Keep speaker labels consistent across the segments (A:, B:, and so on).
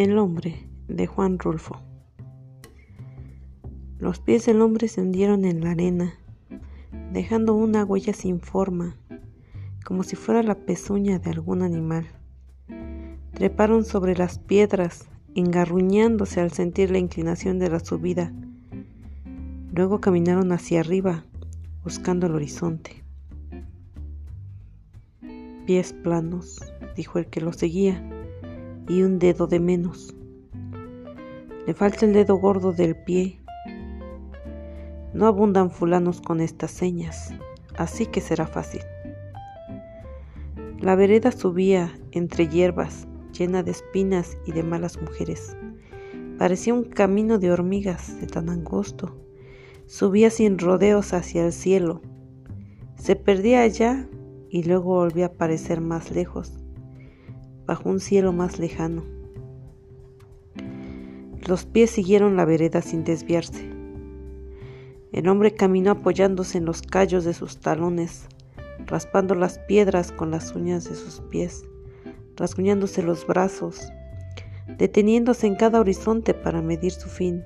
A: El hombre de Juan Rulfo. Los pies del hombre se hundieron en la arena, dejando una huella sin forma, como si fuera la pezuña de algún animal. Treparon sobre las piedras, engarruñándose al sentir la inclinación de la subida. Luego caminaron hacia arriba, buscando el horizonte. Pies planos, dijo el que lo seguía, y un dedo de menos. Le falta el dedo gordo del pie. No abundan fulanos con estas señas, así que será fácil. La vereda subía entre hierbas, llena de espinas y de malas mujeres. Parecía un camino de hormigas de tan angosto. Subía sin rodeos hacia el cielo. Se perdía allá y luego volvía a aparecer más lejos, bajo un cielo más lejano. Los pies siguieron la vereda sin desviarse. El hombre caminó apoyándose en los callos de sus talones, raspando las piedras con las uñas de sus pies, rasguñándose los brazos, deteniéndose en cada horizonte para medir su fin.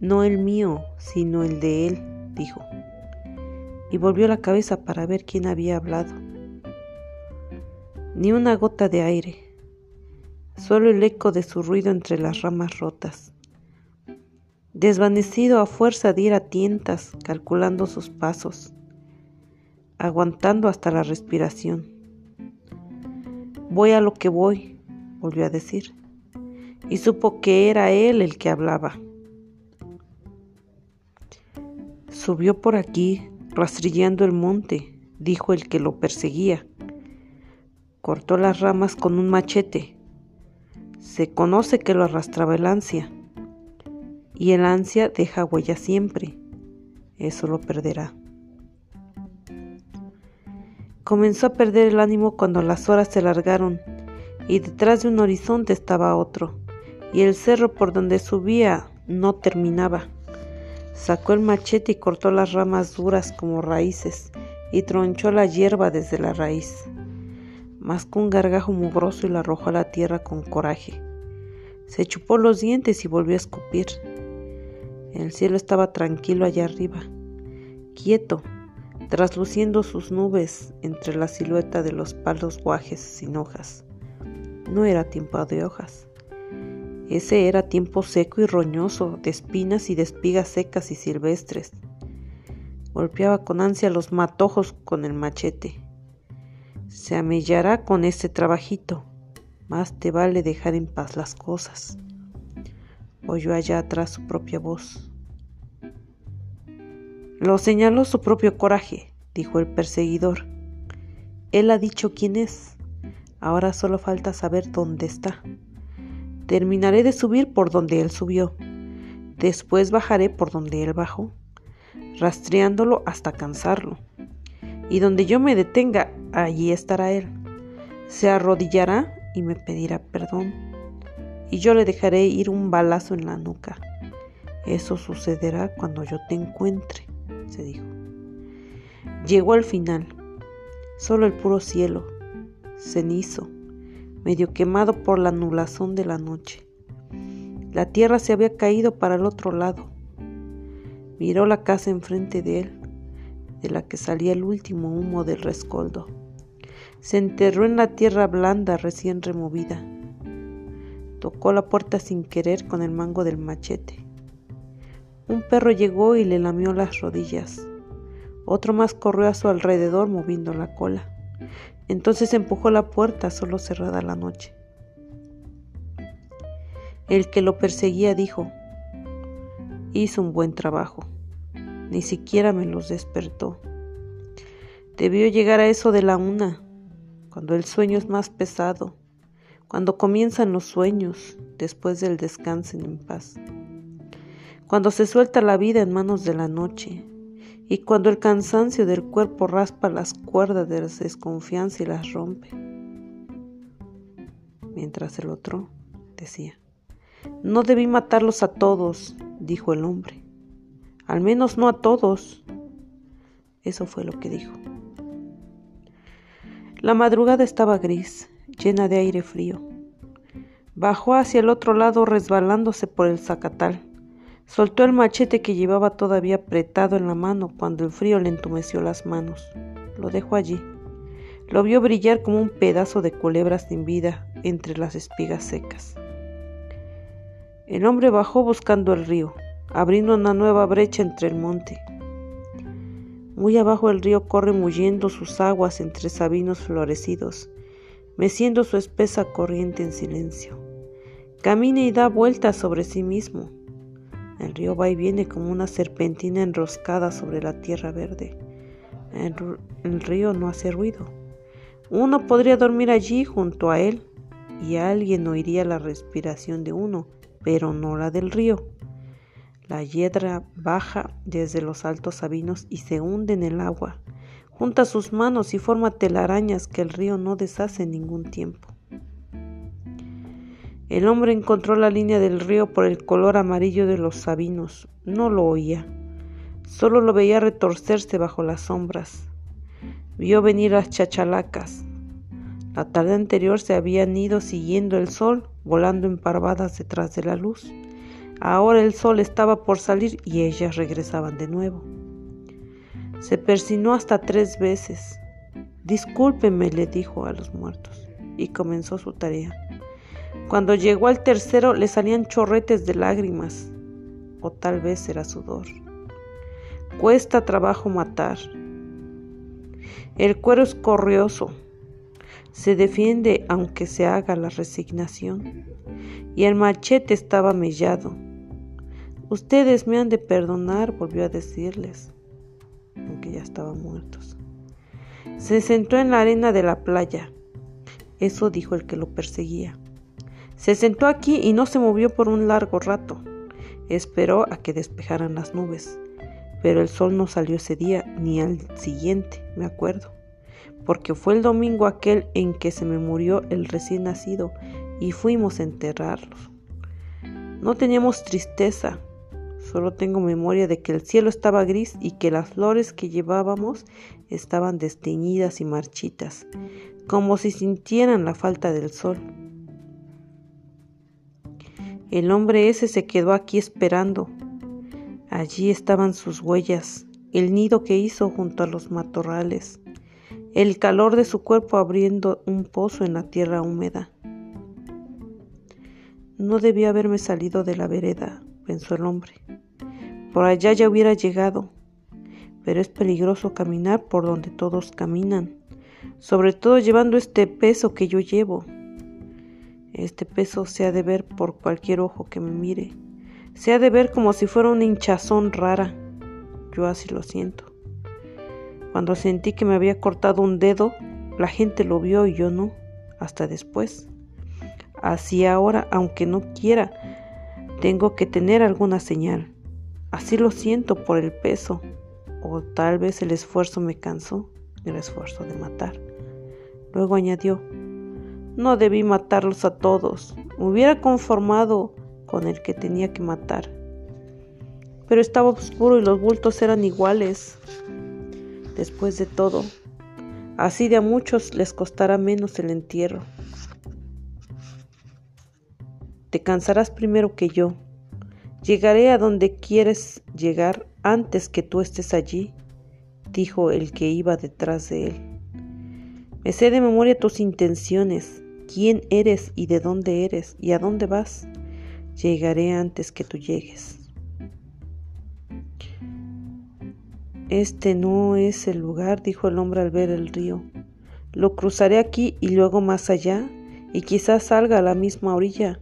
A: No el mío, sino el de él, dijo, y volvió la cabeza para ver quién había hablado. Ni una gota de aire, solo el eco de su ruido entre las ramas rotas. Desvanecido a fuerza de ir a tientas, calculando sus pasos, aguantando hasta la respiración. Voy a lo que voy, volvió a decir, y supo que era él el que hablaba. Subió por aquí, rastrillando el monte, dijo el que lo perseguía. Cortó las ramas con un machete, se conoce que lo arrastraba el ansia, y el ansia deja huella siempre, eso lo perderá. Comenzó a perder el ánimo cuando las horas se largaron y detrás de un horizonte estaba otro, y el cerro por donde subía no terminaba. Sacó el machete y cortó las ramas duras como raíces y tronchó la hierba desde la raíz. Mascó un gargajo mugroso y lo arrojó a la tierra con coraje. Se chupó los dientes y volvió a escupir. El cielo estaba tranquilo allá arriba, quieto, trasluciendo sus nubes entre la silueta de los palos guajes sin hojas. No era tiempo de hojas. Ese era tiempo seco y roñoso, de espinas y de espigas secas y silvestres. Golpeaba con ansia los matojos con el machete. Se amellará con este trabajito, más te vale dejar en paz las cosas. Oyó allá atrás su propia voz. Lo señaló su propio coraje, dijo el perseguidor. Él ha dicho quién es. Ahora solo falta saber dónde está. Terminaré de subir por donde él subió. Después bajaré por donde él bajó, rastreándolo hasta cansarlo. Y donde yo me detenga, allí estará él. Se arrodillará y me pedirá perdón. Y yo le dejaré ir un balazo en la nuca. Eso sucederá cuando yo te encuentre, se dijo. Llegó al final, solo el puro cielo, cenizo, medio quemado por la nublazón de la noche. La tierra se había caído para el otro lado. Miró la casa enfrente de él, de la que salía el último humo del rescoldo. Se enterró en la tierra blanda recién removida. Tocó la puerta sin querer con el mango del machete. Un perro llegó y le lamió las rodillas. Otro más corrió a su alrededor moviendo la cola. Entonces empujó la puerta solo cerrada la noche. El que lo perseguía dijo, hizo un buen trabajo, ni siquiera me los despertó. Debió llegar a eso de la una, cuando el sueño es más pesado, cuando comienzan los sueños después del descanso en paz, cuando se suelta la vida en manos de la noche, y cuando el cansancio del cuerpo raspa las cuerdas de la desconfianza y las rompe. Mientras el otro decía, no debí matarlos a todos, dijo el hombre. Al menos no a todos. Eso fue lo que dijo. La madrugada estaba gris, llena de aire frío. Bajó hacia el otro lado resbalándose por el zacatal. Soltó el machete que llevaba todavía apretado en la mano cuando el frío le entumeció las manos. Lo dejó allí. Lo vio brillar como un pedazo de culebra sin vida entre las espigas secas. El hombre bajó buscando el río, abriendo una nueva brecha entre el monte. Muy abajo el río corre muyendo sus aguas entre sabinos florecidos, meciendo su espesa corriente en silencio. Camina y da vueltas sobre sí mismo. El río va y viene como una serpentina enroscada sobre la tierra verde. El, el río no hace ruido. Uno podría dormir allí junto a él y alguien oiría la respiración de uno, pero no la del río. La hiedra baja desde los altos sabinos y se hunde en el agua. Junta sus manos y forma telarañas que el río no deshace en ningún tiempo. El hombre encontró la línea del río por el color amarillo de los sabinos. No lo oía. Solo lo veía retorcerse bajo las sombras. Vio venir las chachalacas. La tarde anterior se habían ido siguiendo el sol, volando en parvadas detrás de la luz. Ahora el sol estaba por salir y ellas regresaban de nuevo. Se persinó hasta tres veces. Discúlpeme, le dijo a los muertos, y comenzó su tarea. Cuando llegó al tercero le salían chorretes de lágrimas, o tal vez era sudor. Cuesta trabajo matar, el cuero es corrioso, se defiende aunque se haga la resignación, y el machete estaba mellado. Ustedes me han de perdonar, volvió a decirles, aunque ya estaban muertos. Se sentó en la arena de la playa. Eso dijo el que lo perseguía. Se sentó aquí y no se movió por un largo rato. Esperó a que despejaran las nubes pero el sol no salió ese día ni al siguiente, me acuerdo, porque fue el domingo aquel en que se me murió el recién nacido y fuimos a enterrarlo. No teníamos tristeza, solo tengo memoria de que el cielo estaba gris y que las flores que llevábamos estaban desteñidas y marchitas, como si sintieran la falta del sol. El hombre ese se quedó aquí esperando, Allí estaban sus huellas, el nido que hizo junto a los matorrales, el calor de su cuerpo abriendo un pozo en la tierra húmeda. No debía haberme salido de la vereda, pensó el hombre. Por allá ya hubiera llegado, pero es peligroso caminar por donde todos caminan, sobre todo llevando este peso que yo llevo. Este peso se ha de ver por cualquier ojo que me mire se ha de ver como si fuera una hinchazón rara. Yo así lo siento. Cuando sentí que me había cortado un dedo, la gente lo vio y yo no, hasta después. Así ahora, aunque no quiera, tengo que tener alguna señal. Así lo siento por el peso, o tal vez el esfuerzo me cansó, el esfuerzo de matar. Luego añadió, no debí matarlos a todos, me hubiera conformado con el que tenía que matar. Pero estaba oscuro y los bultos eran iguales. Después de todo, así de a muchos les costará menos el entierro. Te cansarás primero que yo. Llegaré a donde quieres llegar antes que tú estés allí, dijo el que iba detrás de él. Me sé de memoria tus intenciones, quién eres y de dónde eres y a dónde vas. Llegaré antes que tú llegues. Este no es el lugar, dijo el hombre al ver el río. Lo cruzaré aquí y luego más allá, y quizás salga a la misma orilla.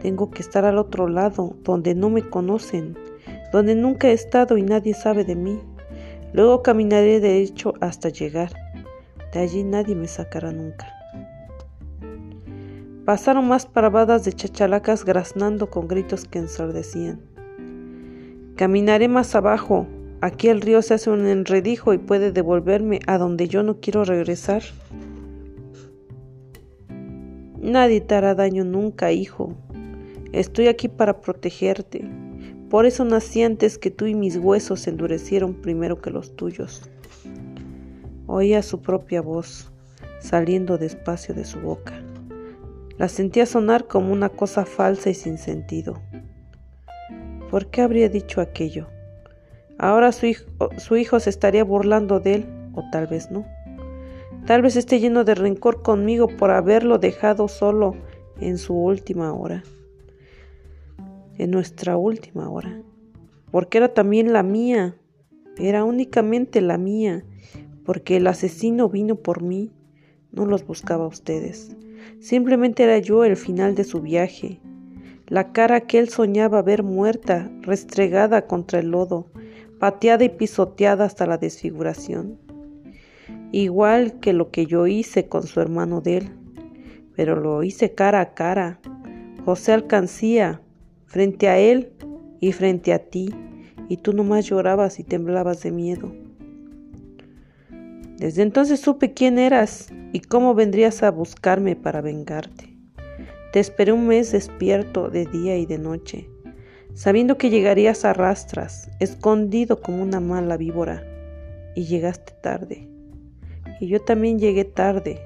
A: Tengo que estar al otro lado, donde no me conocen, donde nunca he estado y nadie sabe de mí. Luego caminaré de hecho hasta llegar. De allí nadie me sacará nunca. Pasaron más parvadas de chachalacas graznando con gritos que ensordecían. Caminaré más abajo. Aquí el río se hace un enredijo y puede devolverme a donde yo no quiero regresar. Nadie te hará daño nunca, hijo. Estoy aquí para protegerte. Por eso nací antes que tú y mis huesos se endurecieron primero que los tuyos. Oía su propia voz saliendo despacio de su boca La sentía sonar como una cosa falsa y sin sentido. ¿Por qué habría dicho aquello? Ahora su hijo, su hijo se estaría burlando de él, o tal vez no. Tal vez esté lleno de rencor conmigo por haberlo dejado solo en su última hora. En nuestra última hora. Porque era también la mía. Era únicamente la mía. Porque el asesino vino por mí. No los buscaba a ustedes. Simplemente era yo el final de su viaje. La cara que él soñaba ver muerta, restregada contra el lodo, pateada y pisoteada hasta la desfiguración igual que lo que yo hice con su hermano de él, pero lo hice cara a cara. José alcancía frente a él y frente a ti, y tú nomás llorabas y temblabas de miedo. Desde entonces supe quién eras y cómo vendrías a buscarme para vengarte. Te esperé un mes despierto de día y de noche, sabiendo que llegarías a rastras, escondido como una mala víbora, y llegaste tarde. Y yo también llegué tarde.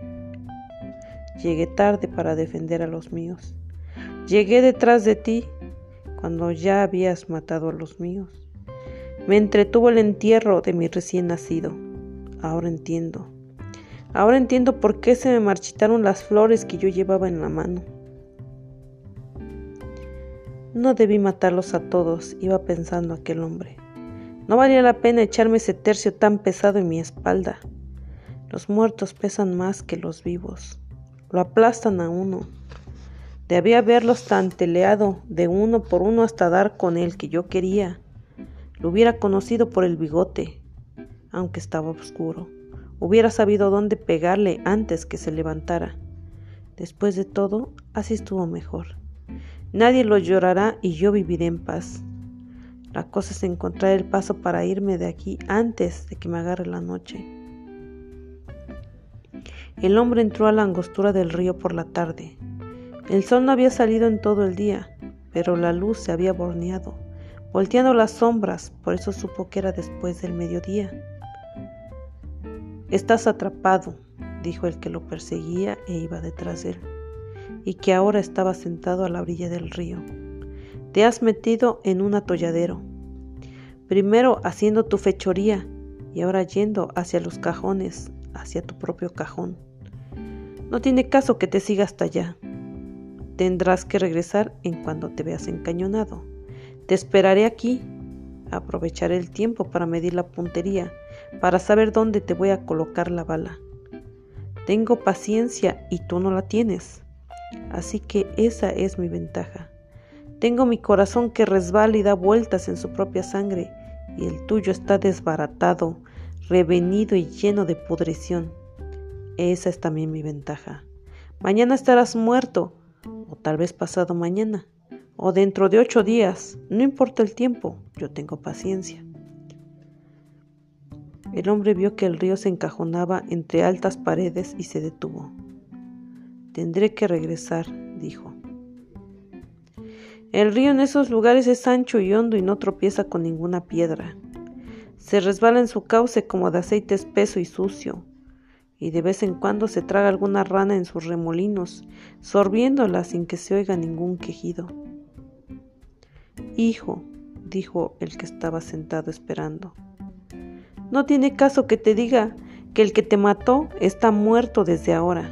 A: Llegué tarde para defender a los míos. Llegué detrás de ti cuando ya habías matado a los míos. Me entretuvo el entierro de mi recién nacido. Ahora entiendo. Ahora entiendo por qué se me marchitaron las flores que yo llevaba en la mano. No debí matarlos a todos, iba pensando aquel hombre. No valía la pena echarme ese tercio tan pesado en mi espalda. Los muertos pesan más que los vivos. Lo aplastan a uno. Debía haberlos tanteleado de uno por uno hasta dar con el que yo quería. Lo hubiera conocido por el bigote, aunque estaba oscuro. Hubiera sabido dónde pegarle antes que se levantara. Después de todo, así estuvo mejor. Nadie lo llorará y yo viviré en paz. La cosa es encontrar el paso para irme de aquí antes de que me agarre la noche. El hombre entró a la angostura del río por la tarde. El sol no había salido en todo el día, pero la luz se había borneado, volteando las sombras, por eso supo que era después del mediodía. Estás atrapado, dijo el que lo perseguía e iba detrás de él, y que ahora estaba sentado a la orilla del río. Te has metido en un atolladero, primero haciendo tu fechoría y ahora yendo hacia los cajones, hacia tu propio cajón. No tiene caso que te siga hasta allá. Tendrás que regresar en cuando te veas encañonado. Te esperaré aquí. Aprovecharé el tiempo para medir la puntería, para saber dónde te voy a colocar la bala. Tengo paciencia y tú no la tienes. Así que esa es mi ventaja. Tengo mi corazón que resbala y da vueltas en su propia sangre, y el tuyo está desbaratado, revenido y lleno de pudrición. Esa es también mi ventaja. Mañana estarás muerto, o tal vez pasado mañana, o dentro de ocho días. No importa el tiempo, yo tengo paciencia. El hombre vio que el río se encajonaba entre altas paredes y se detuvo. Tendré que regresar, dijo. El río en esos lugares es ancho y hondo y no tropieza con ninguna piedra. Se resbala en su cauce como de aceite espeso y sucio, y de vez en cuando se traga alguna rana en sus remolinos, sorbiéndola sin que se oiga ningún quejido. Hijo, dijo el que estaba sentado esperando, no tiene caso que te diga que el que te mató está muerto desde ahora.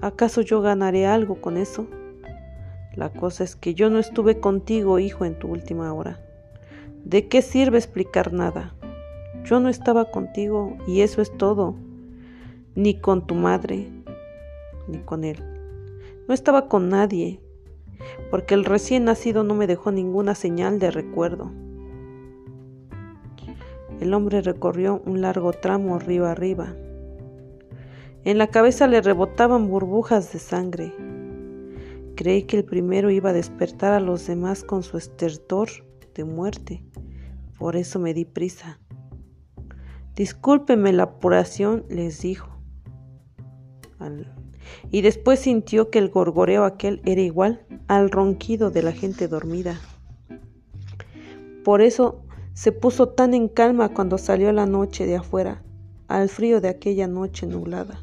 A: ¿Acaso yo ganaré algo con eso? La cosa es que yo no estuve contigo, hijo, en tu última hora. ¿De qué sirve explicar nada? Yo no estaba contigo y eso es todo, ni con tu madre, ni con él. No estaba con nadie, porque el recién nacido no me dejó ninguna señal de recuerdo. El hombre recorrió un largo tramo río arriba. En la cabeza le rebotaban burbujas de sangre. Creí que el primero iba a despertar a los demás con su estertor de muerte. Por eso me di prisa. Discúlpeme la apuración, les dijo. Y después sintió que el gorgoreo aquel era igual al ronquido de la gente dormida. Por eso se puso tan en calma cuando salió la noche de afuera, al frío de aquella noche nublada.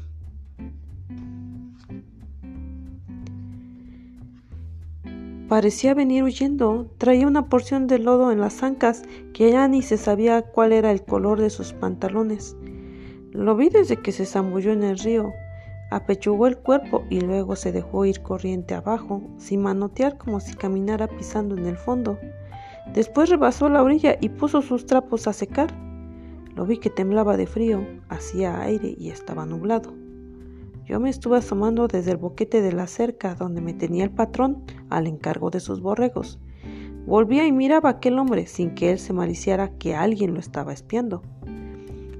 A: Parecía venir huyendo. Traía una porción de lodo en las ancas que ya ni se sabía cuál era el color de sus pantalones. Lo vi desde que se zambulló en el río. Apechugó el cuerpo y luego se dejó ir corriente abajo, sin manotear como si caminara pisando en el fondo. Después rebasó la orilla y puso sus trapos a secar. Lo vi que temblaba de frío, hacía aire y estaba nublado. Yo me estuve asomando desde el boquete de la cerca donde me tenía el patrón al encargo de sus borregos. Volvía y miraba aquel hombre sin que él se maliciara que alguien lo estaba espiando.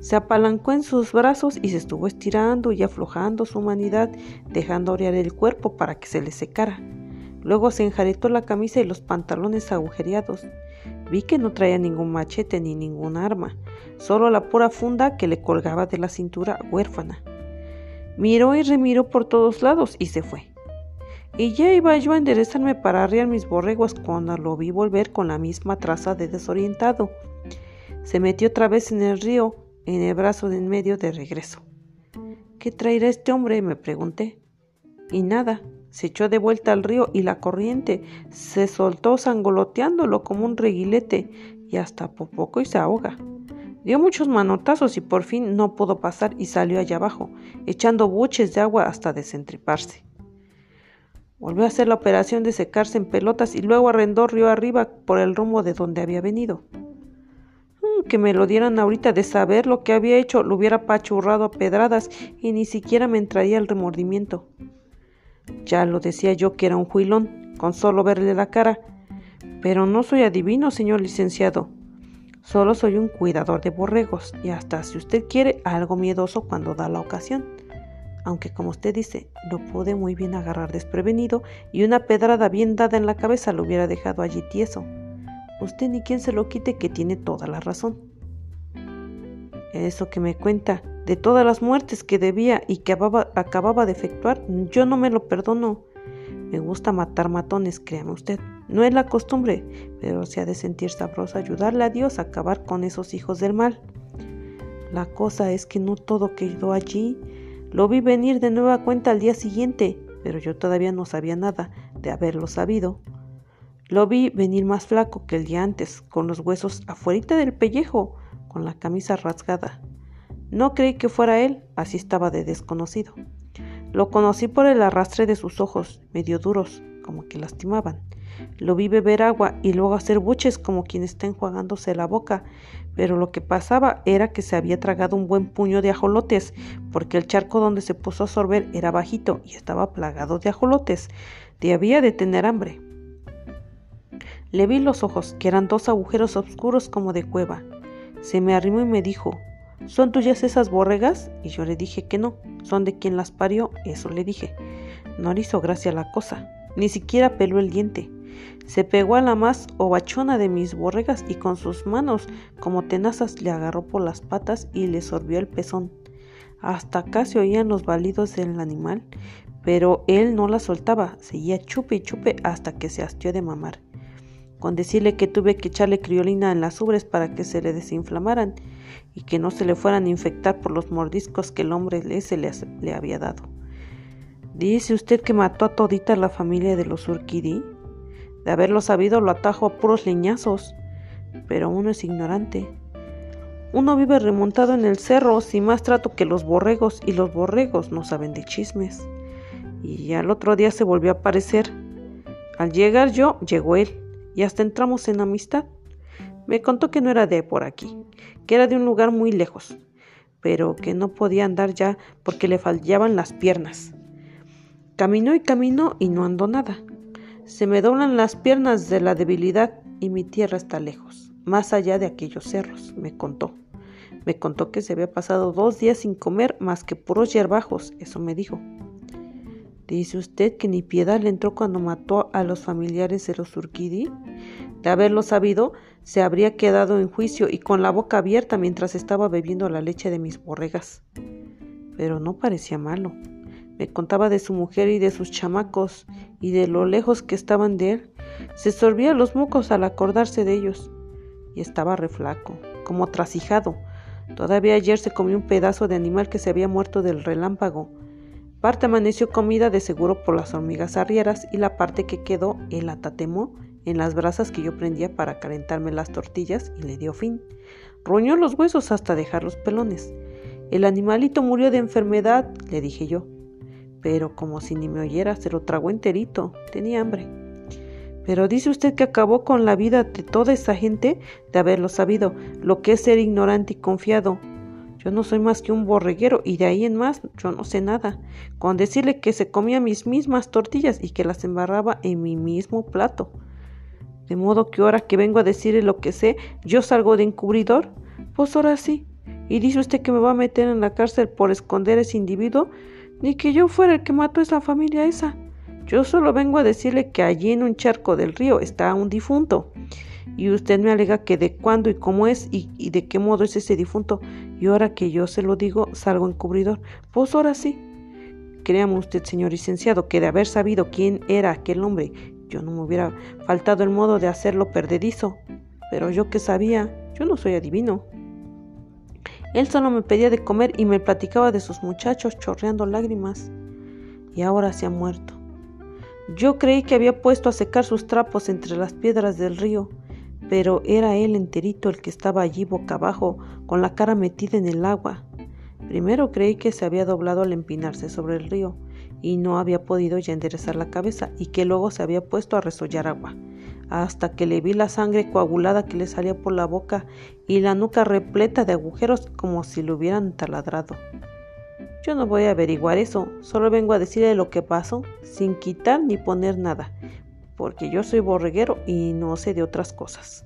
A: Se apalancó en sus brazos y se estuvo estirando y aflojando su humanidad, dejando orear el cuerpo para que se le secara. Luego se enjaretó la camisa y los pantalones agujereados. Vi que no traía ningún machete ni ningún arma, solo la pura funda que le colgaba de la cintura huérfana. Miró y remiró por todos lados y se fue. Y ya iba yo a enderezarme para arriar mis borregos cuando lo vi volver con la misma traza de desorientado. Se metió otra vez en el río, en el brazo de en medio de regreso. ¿Qué traerá este hombre? me pregunté. Y nada, se echó de vuelta al río y la corriente se soltó sangoloteándolo como un reguilete y hasta por poco y se ahoga. Dio muchos manotazos y por fin no pudo pasar y salió allá abajo, echando buches de agua hasta desentriparse. Volvió a hacer la operación de secarse en pelotas y luego arrendó río arriba por el rumbo de donde había venido. Que me lo dieran ahorita de saber lo que había hecho, lo hubiera pachurrado a pedradas y ni siquiera me entraría el remordimiento. Ya lo decía yo que era un juilón, con solo verle la cara. Pero no soy adivino, señor licenciado. Solo soy un cuidador de borregos y hasta si usted quiere algo miedoso cuando da la ocasión. Aunque como usted dice, lo pude muy bien agarrar desprevenido y una pedrada bien dada en la cabeza lo hubiera dejado allí tieso. Usted ni quien se lo quite que tiene toda la razón. Eso que me cuenta de todas las muertes que debía y que acababa, de efectuar, yo no me lo perdono. Me gusta matar matones, créame usted. No es la costumbre, pero se ha de sentir sabroso ayudarle a Dios a acabar con esos hijos del mal. La cosa es que no todo quedó allí. Lo vi venir de nueva cuenta al día siguiente, pero yo todavía no sabía nada de haberlo sabido. Lo vi venir más flaco que el día antes, con los huesos afuera del pellejo, con la camisa rasgada. No creí que fuera él, así estaba de desconocido. Lo conocí por el arrastre de sus ojos, medio duros, como que lastimaban. Lo vi beber agua y luego hacer buches como quien está enjuagándose la boca, pero lo que pasaba era que se había tragado un buen puño de ajolotes, porque el charco donde se puso a sorber era bajito y estaba plagado de ajolotes. Debía de tener hambre. Le vi los ojos, que eran dos agujeros oscuros como de cueva. Se me arrimó y me dijo, ¿Son tuyas esas borregas? Y yo le dije que no, son de quien las parió, eso le dije. No le hizo gracia la cosa, ni siquiera peló el diente. Se pegó a la más ovachona de mis borregas y con sus manos como tenazas le agarró por las patas y le sorbió el pezón. Hasta casi oían los balidos del animal, pero él no la soltaba, seguía chupe y chupe hasta que se hastió de mamar. Con decirle que tuve que echarle criolina en las ubres para que se le desinflamaran y que no se le fueran a infectar por los mordiscos que el hombre ese le, le había dado. ¿Dice usted que mató a todita la familia de los Urquidí? De haberlo sabido lo atajo a puros leñazos. Pero uno es ignorante. Uno vive remontado en el cerro sin más trato que los borregos y los borregos no saben de chismes. Y al otro día se volvió a aparecer. Al llegar yo, llegó él y hasta entramos en amistad. Me contó que no era de por aquí, que era de un lugar muy lejos, pero que no podía andar ya porque le fallaban las piernas. Caminó y caminó y no andó nada. Se me doblan las piernas de la debilidad y mi tierra está lejos, más allá de aquellos cerros, me contó. Me contó que se había pasado dos días sin comer más que puros yerbajos, eso me dijo. Dice usted que ni piedad le entró cuando mató a los familiares de los Urquidi. De haberlo sabido, se habría quedado en juicio y con la boca abierta mientras estaba bebiendo la leche de mis borregas. Pero no parecía malo. Me contaba de su mujer y de sus chamacos y de lo lejos que estaban de él. Se sorbía los mocos al acordarse de ellos. Y estaba reflaco, como trasijado. Todavía ayer se comió un pedazo de animal que se había muerto del relámpago Parte amaneció comida de seguro por las hormigas arrieras y la parte que quedó él atatemó en las brasas que yo prendía para calentarme las tortillas y le dio fin. Roñó los huesos hasta dejar los pelones. El animalito murió de enfermedad, le dije yo. Pero como si ni me oyera, se lo tragó enterito. Tenía hambre. Pero dice usted que acabó con la vida de toda esa gente de haberlo sabido, lo que es ser ignorante y confiado. Yo no soy más que un borreguero y de ahí en más yo no sé nada. Con decirle que se comía mis mismas tortillas y que las embarraba en mi mismo plato. De modo que ahora que vengo a decirle lo que sé, yo salgo de encubridor. Pues ahora sí. ¿Y dice usted que me va a meter en la cárcel por esconder a ese individuo? Ni que yo fuera el que mató a esa familia esa. Yo solo vengo a decirle que allí en un charco del río está un difunto. Y usted me alega que de cuándo y cómo es y, de qué modo es ese difunto. Y ahora que yo se lo digo, salgo encubridor. Pues ahora sí. Créame usted, señor licenciado, que de haber sabido quién era aquel hombre, yo no me hubiera faltado el modo de hacerlo perdedizo. Pero yo que sabía, yo no soy adivino. Él solo me pedía de comer y me platicaba de sus muchachos chorreando lágrimas. Y ahora se ha muerto. Yo creí que había puesto a secar sus trapos entre las piedras del río, pero era él enterito el que estaba allí boca abajo, con la cara metida en el agua. Primero creí que se había doblado al empinarse sobre el río y no había podido ya enderezar la cabeza y que luego se había puesto a resollar agua, hasta que le vi la sangre coagulada que le salía por la boca y la nuca repleta de agujeros como si lo hubieran taladrado. Yo no voy a averiguar eso, solo vengo a decirle lo que pasó, sin quitar ni poner nada, porque yo soy borreguero y no sé de otras cosas.